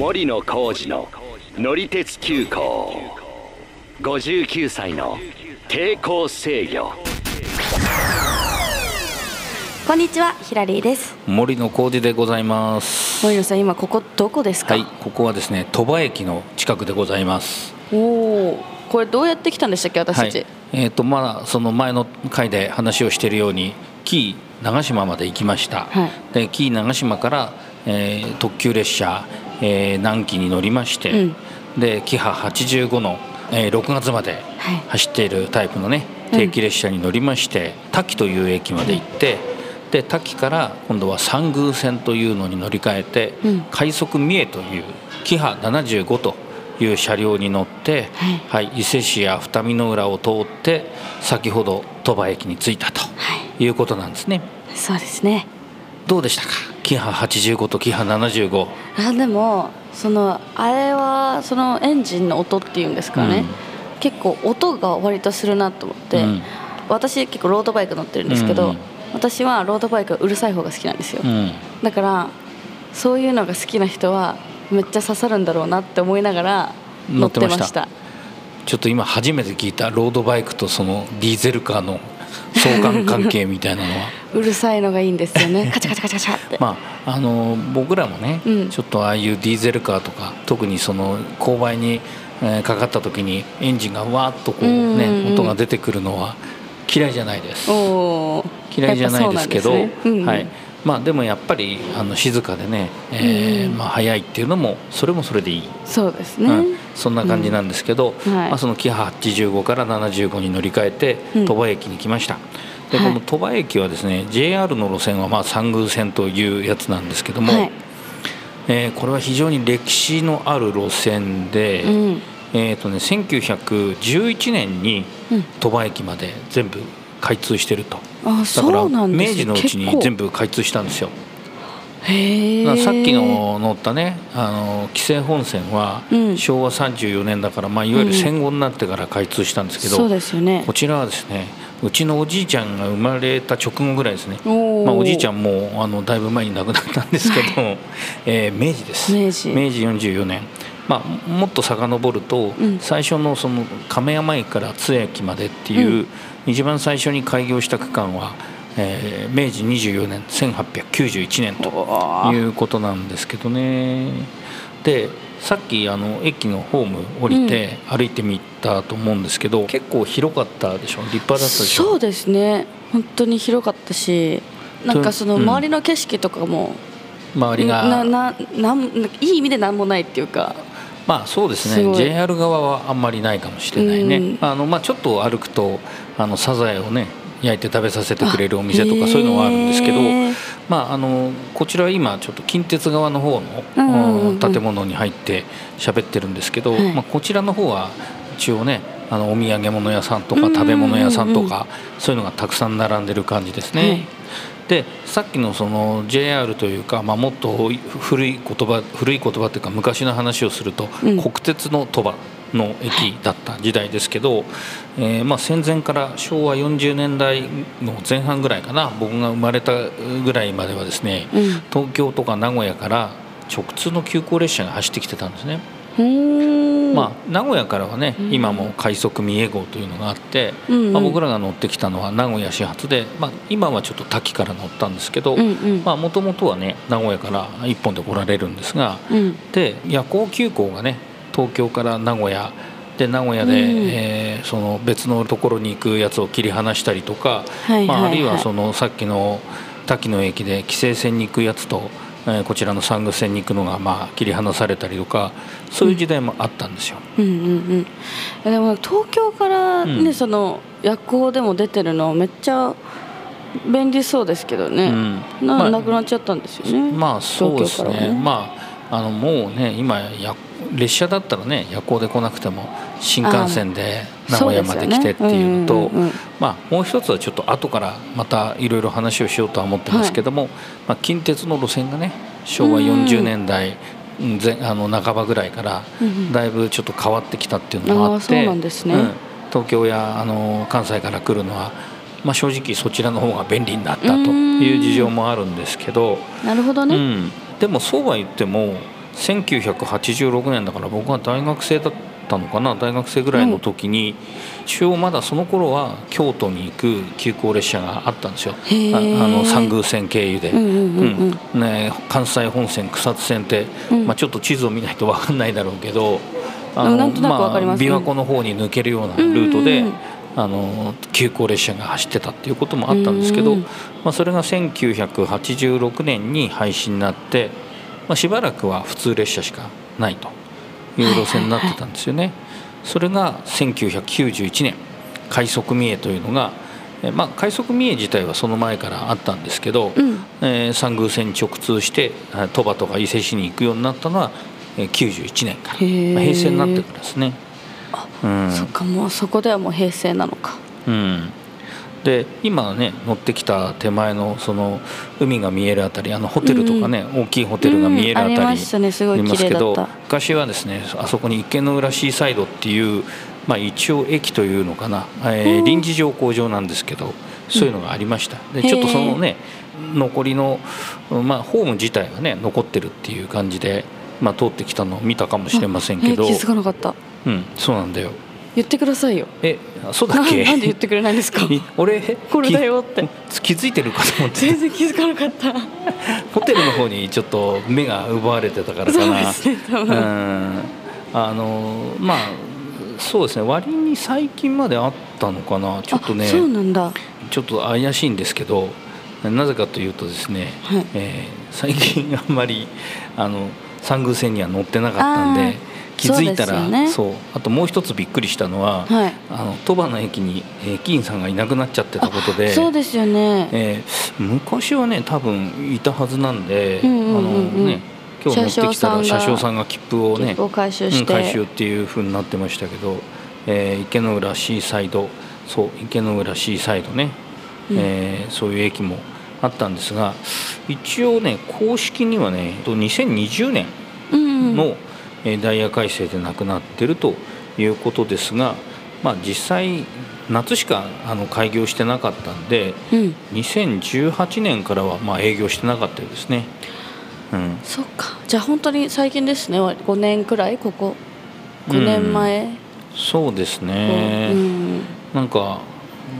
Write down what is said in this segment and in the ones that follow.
森野浩二の乗り鉄急行。59歳の抵抗制御。こんにちはヒラリーです。森野浩二でございます。森野さん今ここどこですか？はいここはですね鳥羽駅の近くでございます。おおこれどうやって来たんでしたっけ私たち、はい、えっ、ー、とまあその前の回で話をしているように紀伊長島まで行きました、はい、で紀伊長島から、えー、特急列車、えー、南紀に乗りまして、うん、でキハ85の、えー、6月まで走っているタイプのね、定期列車に乗りまして、滝という駅まで行って、で滝から今度は三宮線というのに乗り換えて、うん、快速三重というキハ75という車両に乗って、はい、はい、伊勢市や二見の浦を通って先ほど鳥羽駅に着いたとい。うことなんですね。はい、そうですね。どうでしたか？キハ85とキハ75あでもそのあれはそのエンジンの音っていうんですかね、うん、結構音が割とするなと思って、うん、私結構ロードバイク乗ってるんですけど、うん私はロードバイクがうるさい方が好きなんですよ、うん、だからそういうのが好きな人はめっちゃ刺さるんだろうなって思いながら乗ってました。ちょっと今初めて聞いたロードバイクとそのディーゼルカーの相関関係みたいなのは？うるさいのがいいんですよね。カチャカチャカチャカチャって。まああの僕らもね、うん、ちょっとああいうディーゼルカーとか特にその勾配に、えー、かかった時にエンジンがわーっとこうね、うんうんうん、音が出てくるのは嫌いじゃないです。嫌いじゃないですけど、ね。うん、はい。まあ、でもやっぱりあの静かでね、えー、まあ、早いっていうのもそれもそれでいい。そうですね、うん、そんな感じなんですけど、うん。はい、まあ、そのキハ85から75に乗り換えて鳥羽駅に来ました、でこの鳥羽駅はですね JR の路線はまあ三宮線というやつなんですけども、はい、えー、これは非常に歴史のある路線で、うん、えーとね、1911年に鳥羽駅まで全部開通してると。だから明治のうちに全部開通したんですよさっきの乗ったねあの紀勢本線は昭和34年だから、まあ、いわゆる戦後になってから開通したんですけど、うんね、こちらはですねうちのおじいちゃんが生まれた直後ぐらいですね。お,、まあ、おじいちゃんもあのだいぶ前に亡くなったんですけど、はい、えー、明治です。明治。明治44年。まあ、もっと遡ると、うん、最初のその亀山駅から津駅までっていう、うん、一番最初に開業した区間は、えー、明治24年1891年ということなんですけどね。でさっきあの駅のホーム降りて歩いてみたと思うんですけど、うん、結構広かったでしょ？立派だったでしょ？そうですね。本当に広かったしなんかその周りの景色とかも、周りがなななんいい意味で何もないっていうか。まあそうですね。JR 側はあんまりないかもしれないね、うん、あのまあ、ちょっと歩くとあのサザエをね焼いて食べさせてくれるお店とかそういうのはあるんですけど、まあ、あのこちらは今ちょっと近鉄側の方の建物に入って喋ってるんですけど、まあ、こちらの方は一応ねあのお土産物屋さんとか食べ物屋さんとかそういうのがたくさん並んでる感じですね。はい。でさっきのその JR というか、まあ、もっと古い言葉古い言葉というか昔の話をすると、うん、国鉄の鳥羽の駅だった時代ですけど、えー、まあ戦前から昭和40年代の前半ぐらいかな僕が生まれたぐらいまではですね、うん、東京とか名古屋から直通の急行列車が走ってきてたんですね。まあ、名古屋からはね、今も快速三重号というのがあって、まあ、僕らが乗ってきたのは名古屋始発で、まあ、今はちょっと滝から乗ったんですけどもともとはね名古屋から1本で来られるんですが、で夜行急行がね東京から名古屋。で名古屋で、えー、その別のところに行くやつを切り離したりとか、まあ、あるいはそのさっきの滝の駅で紀勢線に行くやつとえー、こちらの三宮線に行くのがまあ切り離されたりとかそういう時代もあったんですよ。うん。うんうんでも東京からね、うん、その夜行でも出てるのめっちゃ便利そうですけどね、うん、なまあ、なくなっちゃったんですよね。まあそうですね。ね。まああのもうね今や列車だったらね夜行で来なくても新幹線で名古屋まで来てっていうとまあもう一つはちょっと後からまたいろいろ話をしようとは思ってますけども、はい、まあ、近鉄の路線がね昭和40年代前あの半ばぐらいからだいぶちょっと変わってきたっていうのもあって、うん、東京やあの関西から来るのはまあ、正直そちらの方が便利になったという事情もあるんですけどなるほどね、うん、でもそうは言っても1986年だから僕は大学生だったのかな大学生ぐらいの時に、一応まだその頃は京都に行く急行列車があったんですよ。ああの三宮線経由で、うんね、関西本線草津線って、まあ、ちょっと地図を見ないと分かんないだろうけどあのまあ、琵琶湖の方に抜けるようなルートで。あの急行列車が走ってたっていうこともあったんですけど、まあ、それが1986年に廃止になって、まあ、しばらくは普通列車しかないという路線になってたんですよね。それが1991年快速三重というのが、まあ、快速三重自体はその前からあったんですけど、うん、えー、三宮線に直通して鳥羽とか伊勢市に行くようになったのは91年から、まあ、平成になってからですね。あ、うん、そっかもうそこではもう平成なのか。うん。で今ね乗ってきた手前のその海が見えるあたりあのホテルとかね、うん、大きいホテルが見えるあたり、ありますけど昔はですねあそこに池の浦シーサイドっていう、まあ、一応駅というのかな、えー、臨時乗降場なんですけどそういうのがありました。でちょっとそのね残りの、まあ、ホーム自体はね残ってるっていう感じで、まあ、通ってきたのを見たかもしれませんけど。気づかなかった。うんそうなんだよ。言ってくださいよ。えそうだっけ？なんで言ってくれないんですか？俺これだよって。気づいてるかと思って。全然気づかなかった。ホテルの方にちょっと目が奪われてたからかな。そうですね多分。うん。あのまあそうですね。割に最近まであったのかな。ちょっとね。そうなんだ。ちょっと怪しいんですけどなぜかというとですね、はい、えー、最近あんまりあの三宮線には乗ってなかったんで気づいたらそう、ね、あともう一つびっくりしたのは、はい、あの鳥羽の駅に駅員さんがいなくなっちゃってたことでそうですよね、えー、昔はね多分いたはずなんで、あのね今日乗ってきたら車掌さんが切符をね回収して、うん、回収っていうふうになってましたけど、えー、池の浦シーサイドそう池の浦シーサイドね、うん、えー、そういう駅もあったんですが一応ね公式にはね2020年の、ダイヤ改正でなくなってるということですが、まあ、実際夏しかあの開業してなかったんで、うん、2018年からはまあ営業してなかったですね、うん、そっか。じゃあ本当に最近ですね。5年くらい？ここ？5年前、うん、そうですね、うん、なんか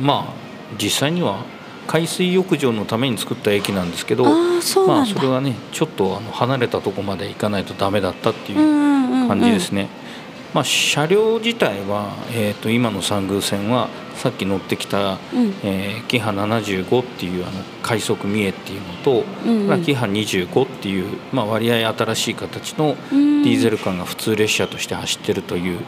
まあ実際には海水浴場のために作った駅なんですけどまあ、それはねちょっとあの離れたとこまで行かないとダメだったっていう感じですね。まあ、車両自体は、えー、と今の三宮線はさっき乗ってきた、うん、えー、キハ75っていうあの快速三重っていうのと、うんうん、キハ25っていう、まあ、割合新しい形のディーゼルカーが普通列車として走ってるという、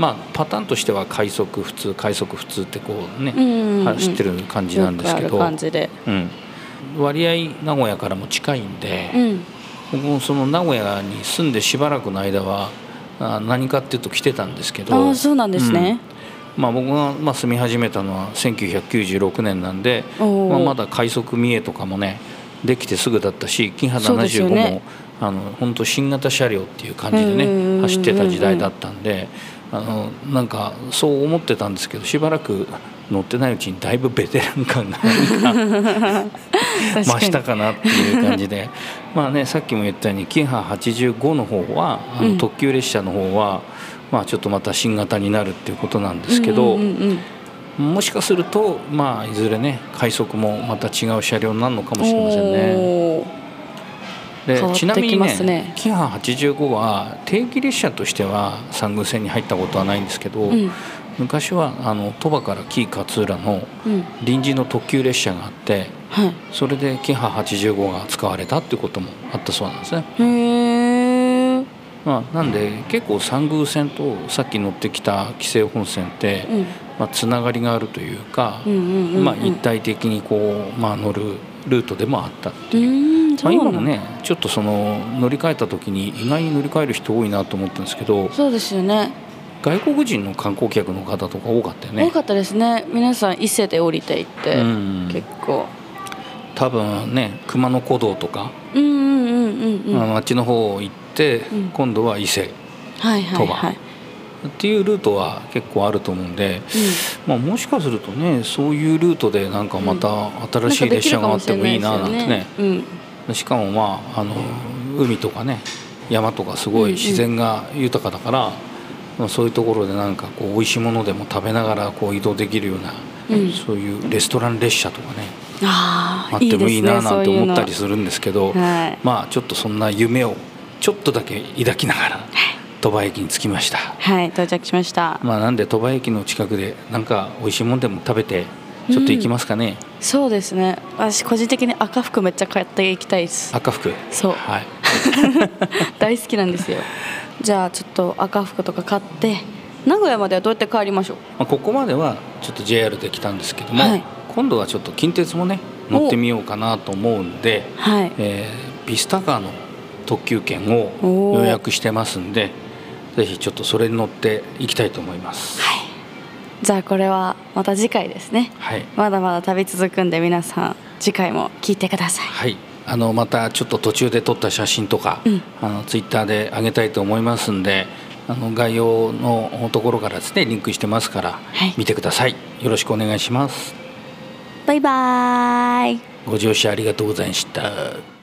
まあ、パターンとしては快速普通快速普通ってこうね、うん。うん、走ってる感じなんですけど、感じで。うん、割合名古屋からも近いんで、うん、僕もその名古屋に住んでしばらくの間は何かっていうと来てたんですけど。あそうなんですね、うん、まあ、僕がまあ住み始めたのは1996年なんで、まあ、まだ快速三重とかもねできてすぐだったし金波75も、ね、あの本当新型車両っていう感じでね走ってた時代だったんで。あのなんかそう思ってたんですけどしばらく乗ってないうちにだいぶベテラン感が 増したかなっていう感じで。まあねさっきも言ったようにキハ85の方はあの特急列車の方は、うん、まあちょっとまた新型になるっていうことなんですけど、うんうんうん、もしかするとまあいずれね快速もまた違う車両になるのかもしれませんね。でちなみにねねキハ85は定期列車としては三宮線に入ったことはないんですけど、うん、昔はあの鳥羽から紀伊勝浦の臨時の特急列車があって、うん、それでキハ85が使われたっていうこともあったそうなんですね。へまあ、なんで結構三宮線とさっき乗ってきた紀勢本線って、うん、まあ、つながりがあるというか、まあ、一体的にこう、まあ、乗るルートでもあったっていう。まあ、今もねちょっとその乗り換えた時に意外に乗り換える人多いなと思ったんですけど。そうですよね。外国人の観光客の方とか多かったよね。多かったですね。皆さん伊勢で降りていって、うん、結構。多分ね熊野古道とか、うんうんうんうん、あっちの方行って、うん、今度は伊勢、はいはいはい、っていうルートは結構あると思うんで、うん、まあ、もしかするとねそういうルートでなんかまた新しい列車があってもいいななんてね、うんしかもまああの海とかね山とかすごい自然が豊かだから、まあ、そういうところでなんかこう美味しいものでも食べながらこう移動できるような、うん。そういうレストラン列車とかねああってもいいななんて思ったりすするんですけどはい。まあちょっとそんな夢をちょっとだけ抱きながら鳥羽駅に着きました。はい到着しました、まあ、なんで鳥羽駅の近くでなんか美味しいもんでも食べてちょっと行きますかね、そうですね。私個人的に赤服めっちゃ買っていきたいです。赤福そう。はい。大好きなんですよ。じゃあちょっと赤服とか買って名古屋まではどうやって帰りましょう？まあ、ここまではちょっと JR で来たんですけども、はい。今度はちょっと近鉄もね乗ってみようかなと思うんで、はい。えーピスタカーの特急券を予約してますんでぜひちょっとそれに乗っていきたいと思います。はいじゃあこれはまた次回ですね。はい、まだまだ旅続くんで皆さん次回も聞いてください。はい。あのまたちょっと途中で撮った写真とか、うん。あのツイッターで上げたいと思いますんであの概要のところからですねリンクしてますから、はい。見てください。よろしくお願いします。バイバーイ。ご乗車ありがとうございました